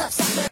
of suffering.